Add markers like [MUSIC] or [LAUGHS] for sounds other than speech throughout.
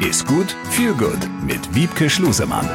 Ist gut, viel gut mit Wiebke Schlusemann.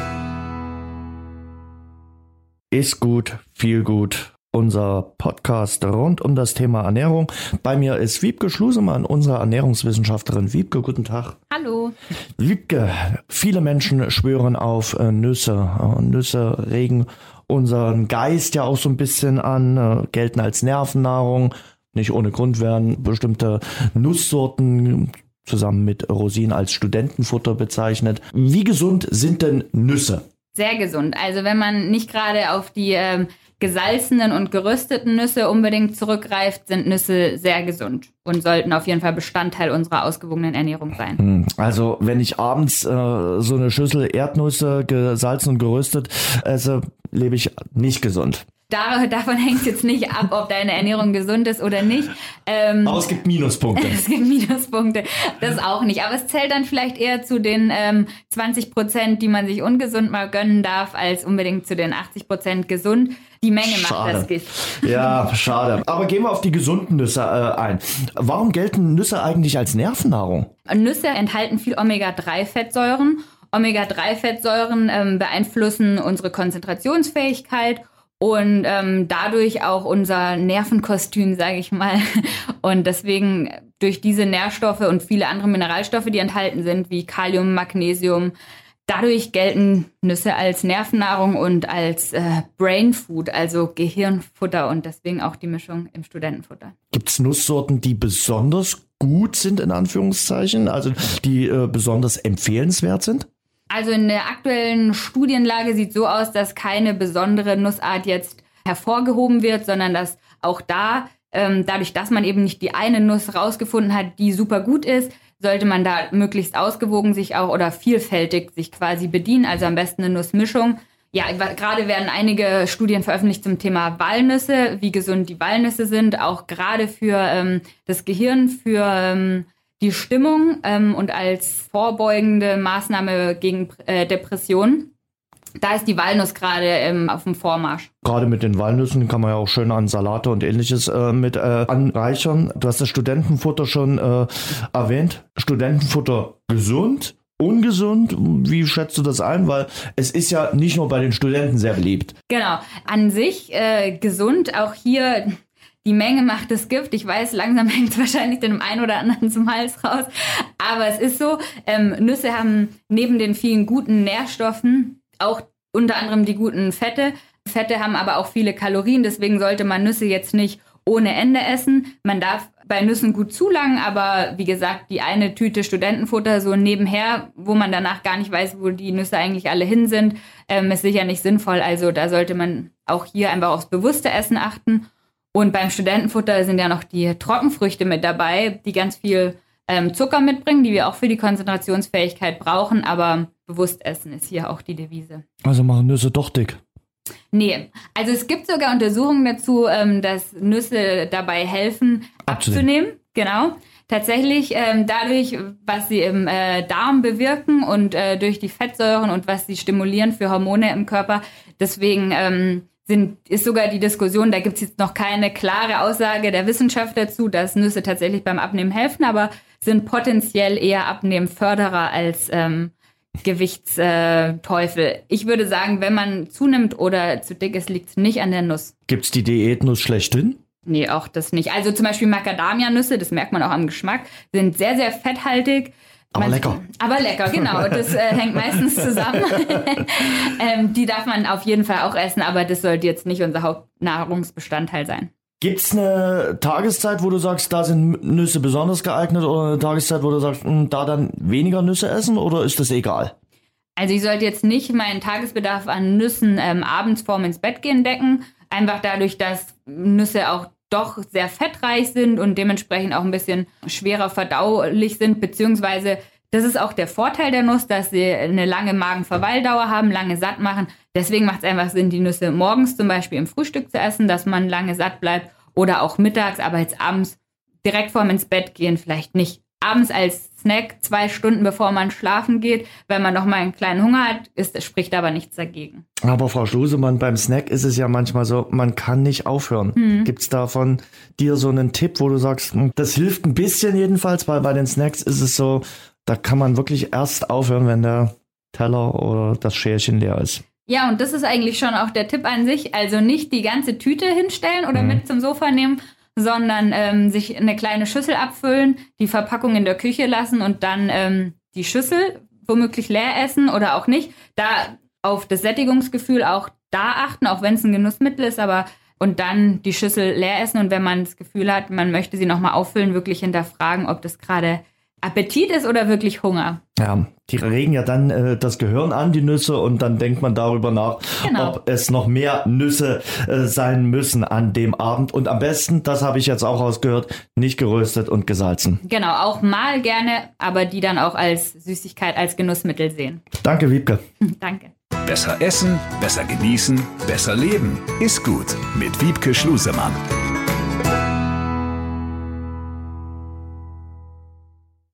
Ist gut, viel gut. Unser Podcast rund um das Thema Ernährung. Bei mir ist Wiebke Schlusemann, unsere Ernährungswissenschaftlerin. Wiebke, guten Tag. Hallo. Wiebke, viele Menschen schwören auf äh, Nüsse. Äh, Nüsse regen unseren Geist ja auch so ein bisschen an, äh, gelten als Nervennahrung. Nicht ohne Grund werden bestimmte Nusssorten zusammen mit Rosinen als Studentenfutter bezeichnet. Wie gesund sind denn Nüsse? Sehr gesund. Also wenn man nicht gerade auf die ähm, gesalzenen und gerösteten Nüsse unbedingt zurückgreift, sind Nüsse sehr gesund und sollten auf jeden Fall Bestandteil unserer ausgewogenen Ernährung sein. Hm, also wenn ich abends äh, so eine Schüssel Erdnüsse gesalzen und geröstet esse, lebe ich nicht gesund. Dar davon [LAUGHS] hängt es jetzt nicht ab, ob deine Ernährung gesund ist oder nicht. Ähm, aber es gibt Minuspunkte. [LAUGHS] es gibt Minuspunkte. Das auch nicht. Aber es zählt dann vielleicht eher zu den ähm, 20 Prozent, die man sich ungesund mal gönnen darf, als unbedingt zu den 80 Prozent gesund. Die Menge macht schade. das Gift. Ja, schade. Aber gehen wir auf die gesunden Nüsse äh, ein. Warum gelten Nüsse eigentlich als Nervennahrung? Nüsse enthalten viel Omega-3-Fettsäuren. Omega-3-Fettsäuren ähm, beeinflussen unsere Konzentrationsfähigkeit und ähm, dadurch auch unser Nervenkostüm, sage ich mal. [LAUGHS] Und deswegen durch diese Nährstoffe und viele andere Mineralstoffe, die enthalten sind, wie Kalium, Magnesium, dadurch gelten Nüsse als Nervennahrung und als äh, Brain Food, also Gehirnfutter und deswegen auch die Mischung im Studentenfutter. Gibt es Nusssorten, die besonders gut sind, in Anführungszeichen, also die äh, besonders empfehlenswert sind? Also in der aktuellen Studienlage sieht so aus, dass keine besondere Nussart jetzt hervorgehoben wird, sondern dass auch da, ähm, dadurch, dass man eben nicht die eine Nuss rausgefunden hat, die super gut ist, sollte man da möglichst ausgewogen sich auch oder vielfältig sich quasi bedienen. Also am besten eine Nussmischung. Ja, gerade werden einige Studien veröffentlicht zum Thema Walnüsse, wie gesund die Walnüsse sind, auch gerade für ähm, das Gehirn, für ähm, die Stimmung ähm, und als vorbeugende Maßnahme gegen äh, Depressionen. Da ist die Walnuss gerade ähm, auf dem Vormarsch. Gerade mit den Walnüssen kann man ja auch schön an Salate und ähnliches äh, mit äh, anreichern. Du hast das Studentenfutter schon äh, erwähnt. Studentenfutter gesund, ungesund? Wie schätzt du das ein? Weil es ist ja nicht nur bei den Studenten sehr beliebt. Genau. An sich äh, gesund. Auch hier die Menge macht das Gift. Ich weiß, langsam [LAUGHS] hängt es wahrscheinlich dem einen oder anderen zum Hals raus. Aber es ist so, ähm, Nüsse haben neben den vielen guten Nährstoffen auch unter anderem die guten Fette. Fette haben aber auch viele Kalorien, deswegen sollte man Nüsse jetzt nicht ohne Ende essen. Man darf bei Nüssen gut zulangen, aber wie gesagt, die eine Tüte Studentenfutter so nebenher, wo man danach gar nicht weiß, wo die Nüsse eigentlich alle hin sind, ähm, ist sicher nicht sinnvoll. Also da sollte man auch hier einfach aufs bewusste Essen achten. Und beim Studentenfutter sind ja noch die Trockenfrüchte mit dabei, die ganz viel ähm, Zucker mitbringen, die wir auch für die Konzentrationsfähigkeit brauchen. Aber bewusst essen ist hier auch die Devise. Also machen Nüsse doch dick. Nee, also es gibt sogar Untersuchungen dazu, ähm, dass Nüsse dabei helfen, abzunehmen. abzunehmen. Genau. Tatsächlich ähm, dadurch, was sie im äh, Darm bewirken und äh, durch die Fettsäuren und was sie stimulieren für Hormone im Körper. Deswegen ähm, sind, ist sogar die Diskussion, da gibt es jetzt noch keine klare Aussage der Wissenschaft dazu, dass Nüsse tatsächlich beim Abnehmen helfen, aber sind potenziell eher Abnehmförderer als ähm, Gewichtsteufel. ich würde sagen, wenn man zunimmt oder zu dick ist, liegt es nicht an der Nuss. Gibt's die Diätnuss schlechthin? Nee, auch das nicht. Also zum Beispiel Macadamia-Nüsse, das merkt man auch am Geschmack, sind sehr, sehr fetthaltig. Aber lecker. Aber lecker, genau. Das äh, hängt meistens zusammen. [LAUGHS] ähm, die darf man auf jeden Fall auch essen, aber das sollte jetzt nicht unser Hauptnahrungsbestandteil sein. Gibt es eine Tageszeit, wo du sagst, da sind Nüsse besonders geeignet oder eine Tageszeit, wo du sagst, mh, hm, da dann weniger Nüsse essen oder ist das egal? Also ich sollte jetzt nicht meinen Tagesbedarf an Nüssen ähm, abends vorm ins Bett gehen decken. Einfach dadurch, dass Nüsse auch doch sehr fettreich sind und dementsprechend auch ein bisschen schwerer verdaulich sind, beziehungsweise das ist auch der Vorteil der Nuss, dass sie eine lange Magenverweildauer haben, lange satt machen. Deswegen macht es einfach Sinn, die Nüsse morgens zum Beispiel im Frühstück zu essen, dass man lange satt bleibt oder auch mittags, aber jetzt abends direkt vorm ins Bett gehen vielleicht nicht abends als Snack zwei Stunden bevor man schlafen geht, wenn man noch mal einen kleinen Hunger hat, ist, spricht aber nichts dagegen. Aber Frau Schlusemann, beim Snack ist es ja manchmal so, man kann nicht aufhören. Mhm. Gibt es da von dir so einen Tipp, wo du sagst, hm, das hilft ein bisschen jedenfalls, weil bei den Snacks ist es so, da kann man wirklich erst aufhören, wenn der Teller oder das Schälchen leer ist. Ja, und das ist eigentlich schon auch der Tipp an sich. Also nicht die ganze Tüte hinstellen oder mhm. mit zum Sofa nehmen, sondern ähm, sich eine kleine Schüssel abfüllen, die Verpackung in der Küche lassen und dann ähm, die Schüssel womöglich leer essen oder auch nicht. Da auf das Sättigungsgefühl auch da achten, auch wenn es ein Genussmittel ist, aber und dann die Schüssel leer essen und wenn man das Gefühl hat, man möchte sie nochmal auffüllen, wirklich hinterfragen, ob das gerade Appetit ist oder wirklich Hunger. Ja, die regen ja dann äh, das Gehirn an, die Nüsse, und dann denkt man darüber nach, genau. ob es noch mehr Nüsse äh, sein müssen an dem Abend. Und am besten, das habe ich jetzt auch rausgehört, nicht geröstet und gesalzen. Genau, auch mal gerne, aber die dann auch als Süßigkeit, als Genussmittel sehen. Danke, Wiebke. Danke. Besser essen, besser genießen, besser leben. Ist gut mit Wiebke Schlusemann.